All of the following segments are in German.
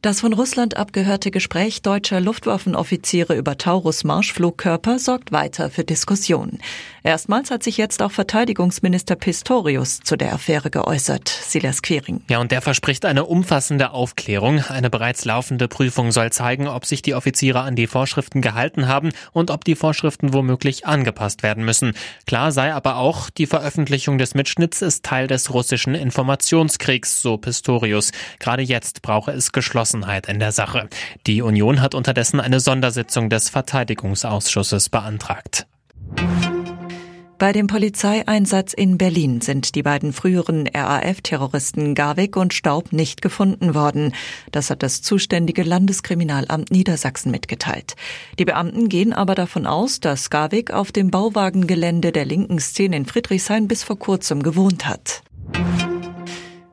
Das von Russland abgehörte Gespräch deutscher Luftwaffenoffiziere über Taurus Marschflugkörper sorgt weiter für Diskussionen. Erstmals hat sich jetzt auch Verteidigungsminister Pistorius zu der Affäre geäußert. Silas Quering. Ja, und der verspricht eine umfassende Aufklärung. Eine bereits laufende Prüfung soll zeigen, ob sich die Offiziere an die Vorschriften gehalten haben und ob die Vorschriften womöglich angepasst werden müssen. Klar sei aber auch, die Veröffentlichung des Mitschnitts ist Teil des russischen Informationskriegs, so Pistorius. Gerade jetzt brauche es geschlossen Entschlossenheit in der Sache. Die Union hat unterdessen eine Sondersitzung des Verteidigungsausschusses beantragt. Bei dem Polizeieinsatz in Berlin sind die beiden früheren RAF-Terroristen Garwig und Staub nicht gefunden worden. Das hat das zuständige Landeskriminalamt Niedersachsen mitgeteilt. Die Beamten gehen aber davon aus, dass Garwig auf dem Bauwagengelände der linken Szene in Friedrichshain bis vor kurzem gewohnt hat.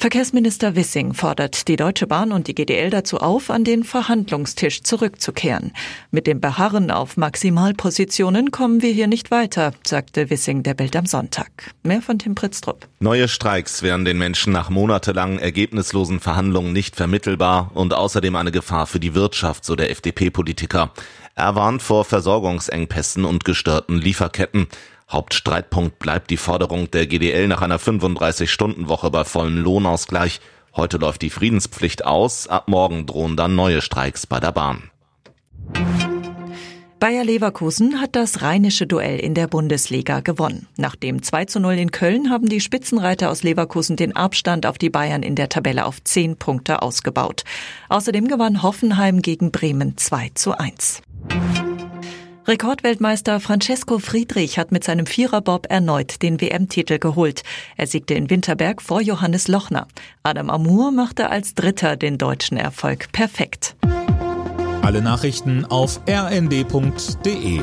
Verkehrsminister Wissing fordert die Deutsche Bahn und die GDL dazu auf, an den Verhandlungstisch zurückzukehren. Mit dem Beharren auf Maximalpositionen kommen wir hier nicht weiter, sagte Wissing der Bild am Sonntag. Mehr von Tim Pritztrup. Neue Streiks wären den Menschen nach monatelangen ergebnislosen Verhandlungen nicht vermittelbar und außerdem eine Gefahr für die Wirtschaft, so der FDP-Politiker. Er warnt vor Versorgungsengpässen und gestörten Lieferketten. Hauptstreitpunkt bleibt die Forderung der GDL nach einer 35-Stunden-Woche bei vollem Lohnausgleich. Heute läuft die Friedenspflicht aus, ab morgen drohen dann neue Streiks bei der Bahn. Bayer Leverkusen hat das rheinische Duell in der Bundesliga gewonnen. Nach dem 2 zu 0 in Köln haben die Spitzenreiter aus Leverkusen den Abstand auf die Bayern in der Tabelle auf 10 Punkte ausgebaut. Außerdem gewann Hoffenheim gegen Bremen 2 zu 1. Rekordweltmeister Francesco Friedrich hat mit seinem Viererbob erneut den WM-Titel geholt. Er siegte in Winterberg vor Johannes Lochner. Adam Amour machte als Dritter den deutschen Erfolg perfekt. Alle Nachrichten auf rnd.de